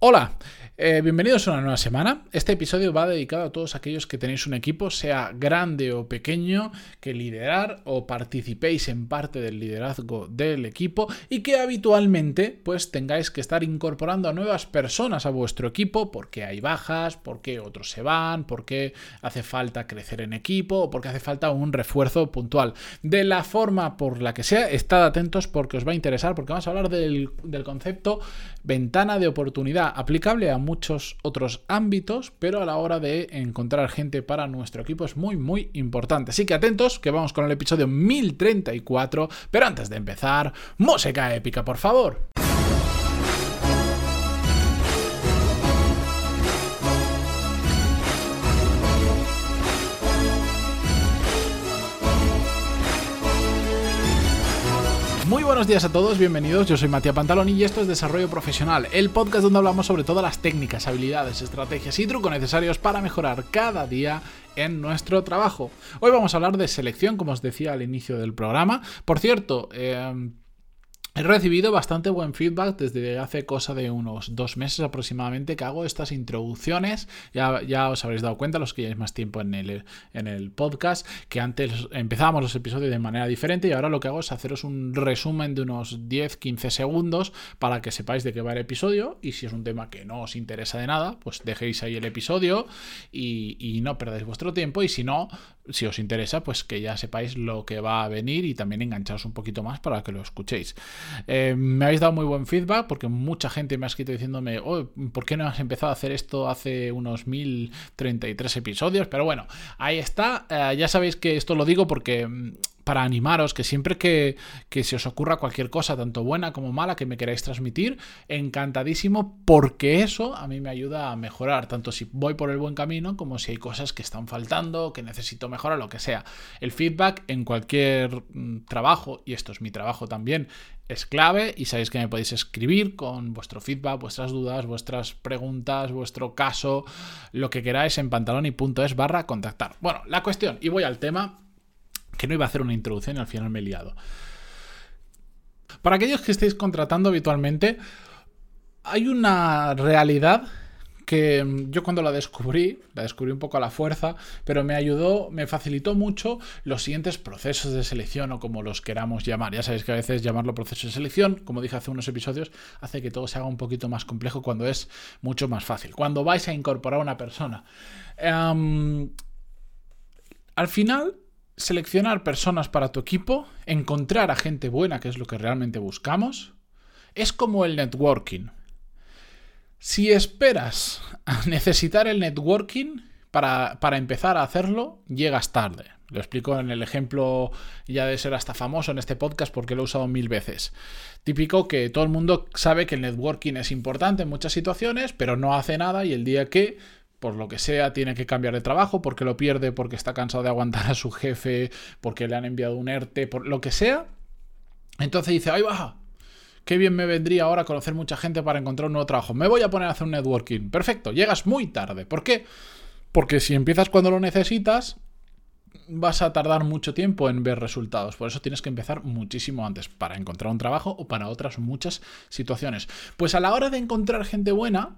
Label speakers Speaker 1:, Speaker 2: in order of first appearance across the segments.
Speaker 1: Hola, eh, bienvenidos a una nueva semana. Este episodio va dedicado a todos aquellos que tenéis un equipo, sea grande o pequeño, que liderar o participéis en parte del liderazgo del equipo y que habitualmente pues tengáis que estar incorporando a nuevas personas a vuestro equipo porque hay bajas, porque otros se van, porque hace falta crecer en equipo o porque hace falta un refuerzo puntual. De la forma por la que sea, estad atentos porque os va a interesar porque vamos a hablar del, del concepto ventana de oportunidad aplicable a muchos otros ámbitos, pero a la hora de encontrar gente para nuestro equipo es muy, muy importante. Así que atentos, que vamos con el episodio 1034, pero antes de empezar, música épica, por favor. Muy buenos días a todos, bienvenidos. Yo soy Matías Pantaloni y esto es Desarrollo Profesional, el podcast donde hablamos sobre todas las técnicas, habilidades, estrategias y trucos necesarios para mejorar cada día en nuestro trabajo. Hoy vamos a hablar de selección, como os decía al inicio del programa. Por cierto, eh, He recibido bastante buen feedback desde hace cosa de unos dos meses aproximadamente que hago estas introducciones. Ya, ya os habréis dado cuenta, los que lleváis más tiempo en el, en el podcast, que antes empezábamos los episodios de manera diferente y ahora lo que hago es haceros un resumen de unos 10-15 segundos para que sepáis de qué va el episodio y si es un tema que no os interesa de nada, pues dejéis ahí el episodio y, y no perdáis vuestro tiempo y si no, si os interesa, pues que ya sepáis lo que va a venir y también engancharos un poquito más para que lo escuchéis. Eh, me habéis dado muy buen feedback porque mucha gente me ha escrito diciéndome, oh, ¿por qué no has empezado a hacer esto hace unos 1033 episodios? Pero bueno, ahí está. Eh, ya sabéis que esto lo digo porque mm, para animaros que siempre que, que, se os ocurra cualquier cosa, tanto buena como mala, que me queráis transmitir, encantadísimo, porque eso a mí me ayuda a mejorar, tanto si voy por el buen camino como si hay cosas que están faltando, que necesito mejorar, lo que sea. El feedback en cualquier mm, trabajo, y esto es mi trabajo también, es clave y sabéis que me podéis escribir con vuestro feedback, vuestras dudas, vuestras preguntas, vuestro caso, lo que queráis en pantaloni.es barra contactar. Bueno, la cuestión, y voy al tema que no iba a hacer una introducción y al final me he liado. Para aquellos que estéis contratando habitualmente, hay una realidad que mm, yo cuando la descubrí, la descubrí un poco a la fuerza, pero me ayudó, me facilitó mucho los siguientes procesos de selección o como los queramos llamar. Ya sabéis que a veces llamarlo proceso de selección, como dije hace unos episodios, hace que todo se haga un poquito más complejo cuando es mucho más fácil. Cuando vais a incorporar a una persona. Um, al final, seleccionar personas para tu equipo, encontrar a gente buena, que es lo que realmente buscamos, es como el networking. Si esperas a necesitar el networking para, para, empezar a hacerlo, llegas tarde. Lo explico en el ejemplo ya de ser hasta famoso en este podcast porque lo he usado mil veces. Típico que todo el mundo sabe que el networking es importante en muchas situaciones, pero no hace nada y el día que por lo que sea, tiene que cambiar de trabajo, porque lo pierde, porque está cansado de aguantar a su jefe, porque le han enviado un ERTE, por lo que sea. Entonces dice, ¡ay baja! Qué bien me vendría ahora conocer mucha gente para encontrar un nuevo trabajo. Me voy a poner a hacer un networking. Perfecto, llegas muy tarde. ¿Por qué? Porque si empiezas cuando lo necesitas, vas a tardar mucho tiempo en ver resultados. Por eso tienes que empezar muchísimo antes para encontrar un trabajo o para otras muchas situaciones. Pues a la hora de encontrar gente buena,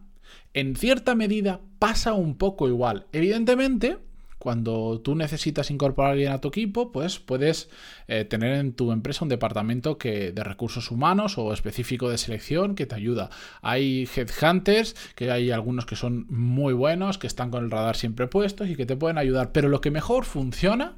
Speaker 1: en cierta medida pasa un poco igual. Evidentemente, cuando tú necesitas incorporar a alguien a tu equipo, pues puedes eh, tener en tu empresa un departamento que, de recursos humanos o específico de selección que te ayuda. Hay headhunters, que hay algunos que son muy buenos, que están con el radar siempre puestos y que te pueden ayudar. Pero lo que mejor funciona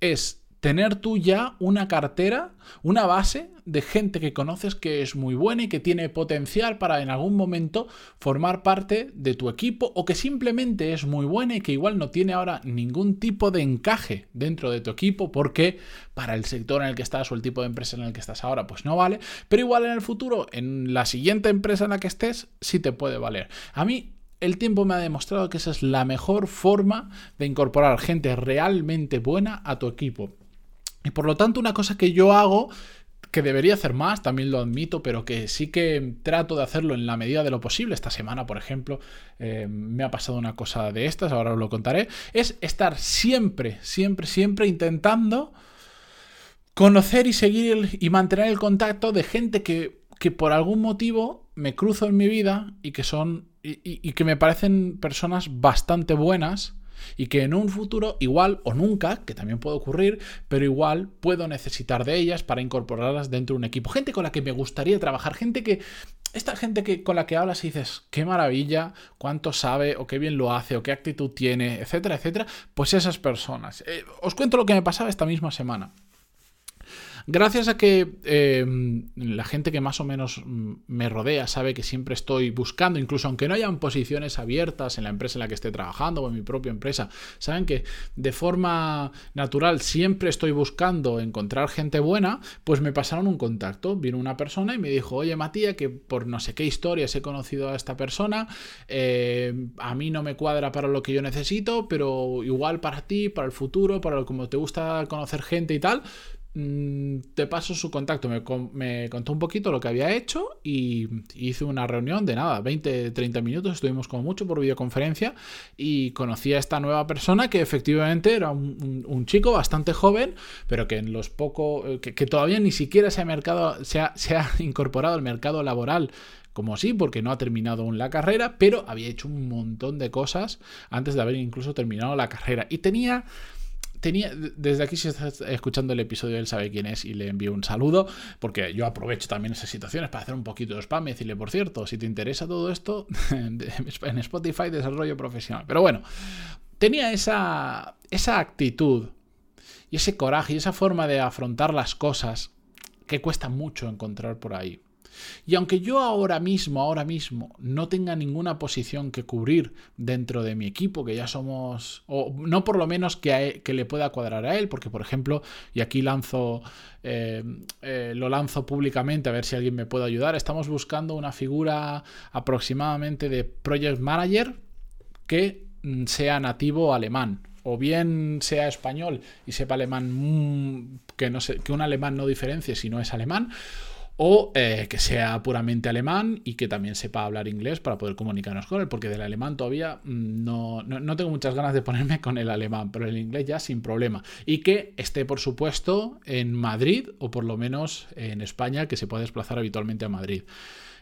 Speaker 1: es tener tú ya una cartera, una base de gente que conoces que es muy buena y que tiene potencial para en algún momento formar parte de tu equipo o que simplemente es muy buena y que igual no tiene ahora ningún tipo de encaje dentro de tu equipo porque para el sector en el que estás o el tipo de empresa en el que estás ahora pues no vale, pero igual en el futuro, en la siguiente empresa en la que estés, sí te puede valer. A mí el tiempo me ha demostrado que esa es la mejor forma de incorporar gente realmente buena a tu equipo. Y por lo tanto, una cosa que yo hago que debería hacer más, también lo admito, pero que sí que trato de hacerlo en la medida de lo posible. Esta semana, por ejemplo, eh, me ha pasado una cosa de estas, ahora os lo contaré, es estar siempre, siempre, siempre intentando conocer y seguir y mantener el contacto de gente que que por algún motivo me cruzo en mi vida y que son y, que me parecen personas bastante buenas y que en un futuro igual o nunca, que también puede ocurrir, pero igual puedo necesitar de ellas para incorporarlas dentro de un equipo. Gente con la que me gustaría trabajar, gente que esta gente que, con la que hablas y dices, qué maravilla, cuánto sabe, o qué bien lo hace, o qué actitud tiene, etcétera, etcétera, pues esas personas. Eh, os cuento lo que me pasaba esta misma semana. Gracias a que em, la gente que más o menos mm, me rodea sabe que siempre estoy buscando, incluso aunque no hayan posiciones abiertas en la empresa en la que esté trabajando o en mi propia empresa, saben que de forma natural siempre estoy buscando encontrar gente buena, pues me pasaron un contacto. Vino una persona y me dijo, oye Matías, que por no sé qué historias he conocido a esta persona, eh, a mí no me cuadra para lo que yo necesito, pero igual para ti, para el futuro, para como te gusta conocer gente y tal, Mm, te paso su contacto. Me, contó un poquito lo que había hecho y hice una reunión de nada, 20, 30 minutos, estuvimos como mucho por videoconferencia y conocí a esta nueva persona que efectivamente era un, chico bastante joven, pero que en los pocos, eh, que, todavía ni siquiera se ha, mercado, se ha, se ha incorporado al mercado laboral como así, porque no ha terminado aún la carrera, pero había hecho un montón de cosas antes de haber incluso terminado la carrera. Y tenía tenía, desde aquí si estás escuchando el episodio, él sabe quién es y le envío un saludo, porque yo aprovecho también esas situaciones para hacer un poquito de spam y decirle, por cierto, si te interesa todo esto, en Spotify desarrollo profesional. Pero bueno, tenía esa, esa actitud y ese coraje y esa forma de afrontar las cosas que cuesta mucho encontrar por ahí. Y aunque yo ahora mismo, ahora mismo, no tenga ninguna posición que cubrir dentro de mi equipo, que ya somos, o no por lo menos que, e, que le pueda cuadrar a él, porque por ejemplo, y aquí lanzo, eh, eh, lo lanzo públicamente a ver si alguien me puede ayudar, estamos buscando una figura aproximadamente de project manager que mm, sea nativo alemán o bien sea español y sepa alemán mm, que no sé, que un alemán no diferencie si no es alemán o eh, que sea puramente alemán y que también sepa hablar inglés para poder comunicarnos con él, porque del alemán todavía mm, no, no, tengo muchas ganas de ponerme con el alemán, pero el inglés ya sin problema. Y que esté, por supuesto, en Madrid o por lo menos en España, que se pueda desplazar habitualmente a Madrid.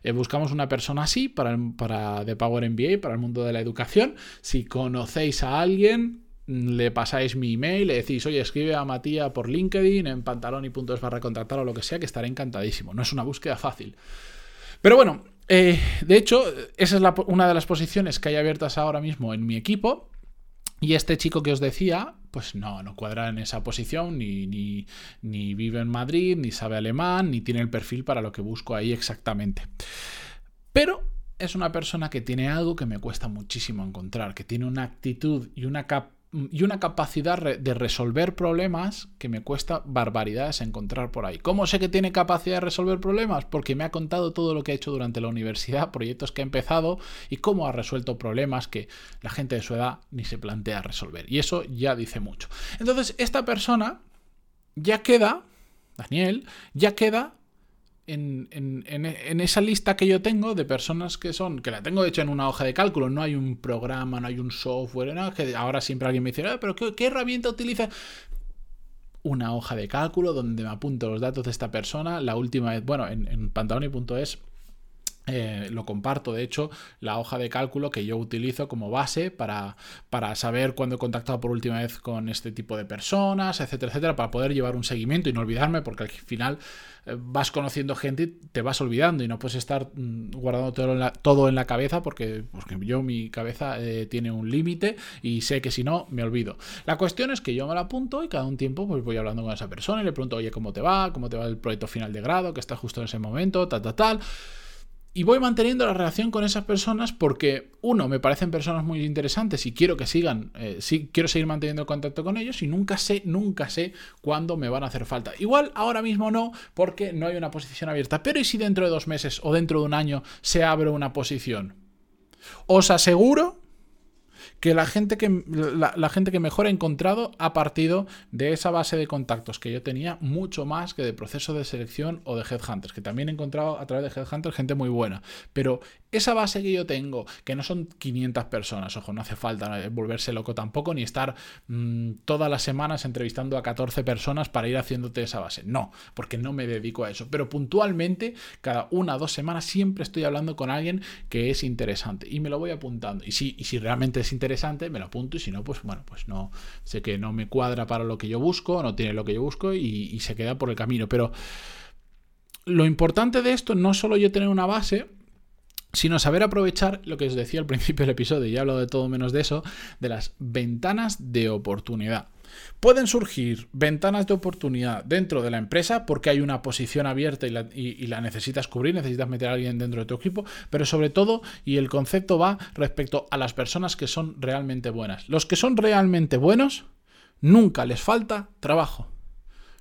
Speaker 1: Eh, buscamos una persona así para, para The Power MBA, para el mundo de la educación. Si conocéis a alguien, le pasáis mi email, le decís, oye, escribe a Matías por LinkedIn, en pantaloni.es barra contactar o lo que sea, que estaré encantadísimo. No es una búsqueda fácil. Pero bueno, eh, de hecho, esa es una de las posiciones que hay abiertas ahora mismo en mi equipo. Y este chico que os decía, pues no, no cuadra en esa posición, ni, ni, ni vive en Madrid, ni sabe alemán, ni tiene el perfil para lo que busco ahí exactamente. Pero es una persona que tiene algo que me cuesta muchísimo encontrar, que tiene una actitud y una capacidad y una capacidad de resolver problemas que me cuesta barbaridades encontrar por ahí. ¿Cómo sé que tiene capacidad de resolver problemas? Porque me ha contado todo lo que ha hecho durante la universidad, proyectos que ha empezado y cómo ha resuelto problemas que la gente de su edad ni se plantea resolver. Y eso ya dice mucho. Entonces, esta persona ya queda, Daniel, ya queda en, esa lista que yo tengo de personas que son, que la tengo hecho en una hoja de cálculo, no hay un programa, no hay un software, no, que ahora siempre alguien me dice, ah, pero ¿qué, herramienta utiliza? Una hoja de cálculo donde me apunto los datos de esta persona. La última vez, bueno, en, en pantaloni.es eh, lo comparto, de hecho, la hoja de cálculo que yo utilizo como base para, para, saber cuándo he contactado por última vez con este tipo de personas, etcétera, etcétera, para poder llevar un seguimiento y no olvidarme, porque al final eh, vas conociendo gente y te vas olvidando y no puedes estar mm, guardando todo en la, todo en la cabeza porque, porque yo mi cabeza eh, tiene un límite y sé que si no me olvido. La cuestión es que yo me la apunto y cada un tiempo pues voy hablando con esa persona y le pregunto, oye, ¿cómo te va? ¿Cómo te va el proyecto final de grado? Que está justo en ese momento, tal, tal, tal. Y voy manteniendo la relación con esas personas porque, uno, me parecen personas muy interesantes y quiero que sigan, eh, quiero seguir manteniendo contacto con ellos y nunca sé, nunca sé cuándo me van a hacer falta. Igual ahora mismo no, porque no hay una posición abierta. Pero ¿y si dentro de dos meses o dentro de un año se abre una posición? Os aseguro que la gente que, la, gente que mejor he encontrado ha partido de esa base de contactos que yo tenía mucho más que de proceso de selección o de headhunters, que también he encontrado a través de headhunters gente muy buena. Pero esa base que yo tengo, que no son 500 personas, ojo, no hace falta volverse loco tampoco, ni estar mm, todas las semanas entrevistando a 14 personas para ir haciéndote esa base. No, porque no me dedico a eso. Pero puntualmente, cada una o dos semanas siempre estoy hablando con alguien que es interesante y me lo voy apuntando. Y si, y si realmente es interesante, me lo apunto y si no, pues bueno, pues no, sé que no me cuadra para lo que yo busco, no tiene lo que yo busco y, se queda por el camino. Pero lo importante de esto no solo yo tener una base, sino saber aprovechar lo que os decía al principio del episodio, y hablo de todo menos de eso, de las ventanas de oportunidad. Pueden surgir ventanas de oportunidad dentro de la empresa porque hay una posición abierta y la, y la, necesitas cubrir, necesitas meter a alguien dentro de tu equipo, pero sobre todo, y el concepto va respecto a las personas que son realmente buenas. Los que son realmente buenos, nunca les falta trabajo.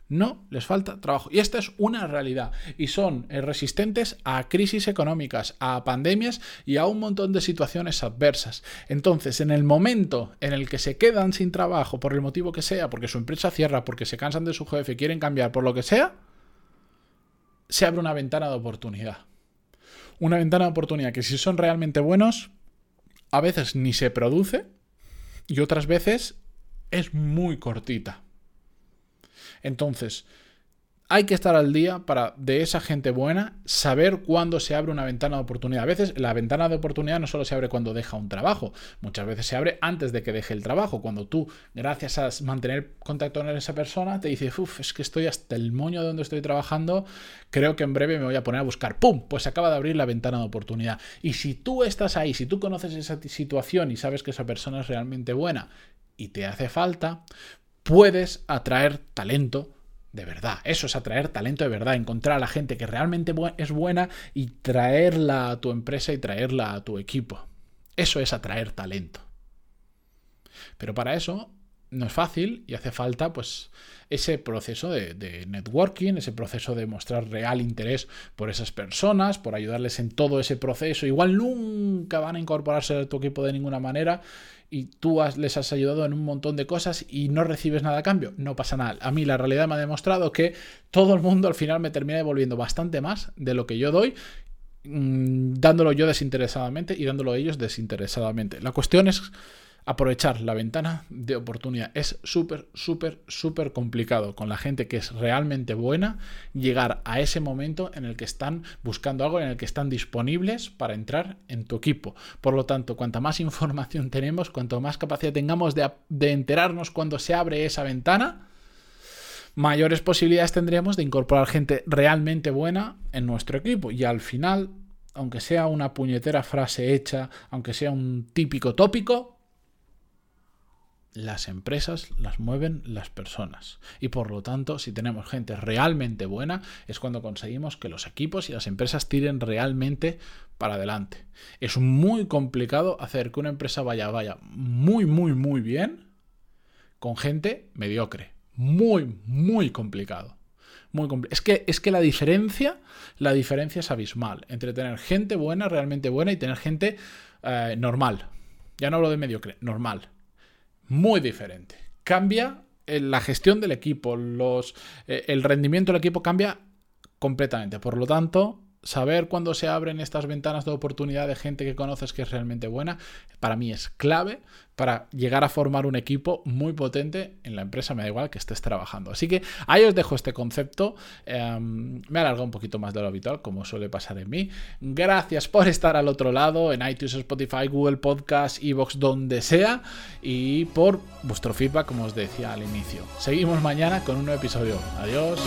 Speaker 1: No les falta trabajo. Y esta es una realidad. Y son eh, resistentes a crisis económicas, a pandemias y a un montón de situaciones adversas. Entonces, en el momento en el que se quedan sin trabajo, por el motivo que sea, porque su empresa cierra, porque se cansan de su jefe, quieren cambiar, por lo que sea, se abre una ventana de oportunidad. Una ventana de oportunidad que si son realmente buenos, a veces ni se produce y otras veces es muy cortita. Entonces, hay que estar al día para de esa gente buena saber cuándo se abre una ventana de oportunidad. A veces la ventana de oportunidad no solo se abre cuando deja un trabajo, muchas veces se abre antes de que deje el trabajo. Cuando tú, gracias a mantener contacto con esa persona, te dices, uff, es que estoy hasta el moño de donde estoy trabajando, creo que en breve me voy a poner a buscar. ¡Pum! Pues acaba de abrir la ventana de oportunidad. Y si tú estás ahí, si tú conoces esa situación y sabes que esa persona es realmente buena y te hace falta, puedes atraer talento de verdad. Eso es atraer talento de verdad, encontrar a la gente que realmente es buena y traerla a tu empresa y traerla a tu equipo. Eso es atraer talento. Pero para eso no es fácil y hace falta pues ese proceso de, networking, ese proceso de mostrar real interés por esas personas, por ayudarles en todo ese proceso. Igual nunca van a incorporarse a tu equipo de ninguna manera y tú les has ayudado en un montón de cosas y no recibes nada a cambio. No pasa nada. A mí la realidad me ha demostrado que todo el mundo al final me termina devolviendo bastante más de lo que yo doy mm, dándolo yo desinteresadamente y dándolo ellos desinteresadamente. La cuestión es aprovechar la ventana de oportunidad. Es súper, súper, súper complicado con la gente que es realmente buena llegar a ese momento en el que están buscando algo, en el que están disponibles para entrar en tu equipo. Por lo tanto, cuanta más información tenemos, cuanto más capacidad tengamos de, de enterarnos cuando se abre esa ventana, mayores posibilidades tendríamos de incorporar gente realmente buena en nuestro equipo. Y al final, aunque sea una puñetera frase hecha, aunque sea un típico tópico, las empresas las mueven las personas. Y por lo tanto, si tenemos gente realmente buena, es cuando conseguimos que los equipos y las empresas tiren realmente para adelante. Es muy complicado hacer que una empresa vaya, vaya muy, muy, muy bien con gente mediocre. Muy, muy complicado. Muy es, que, es que la diferencia, la diferencia es abismal entre tener gente buena, realmente buena, y tener gente eh, normal. Ya no hablo de mediocre, normal muy diferente. Cambia eh, la gestión del equipo, los, eh, el rendimiento del equipo cambia completamente. Por lo tanto, saber cuándo se abren estas ventanas de oportunidad de gente que conoces que es realmente buena, para mí es clave para llegar a formar un equipo muy potente en la empresa, me da igual que estés trabajando. Así que ahí os dejo este concepto. Em, me ha alargado un poquito más de lo habitual, como suele pasar en mí. Gracias por estar al otro lado, en iTunes, Spotify, Google Podcast, Evox, donde sea, y por vuestro feedback, como os decía al inicio. Seguimos mañana con un nuevo episodio. Adiós.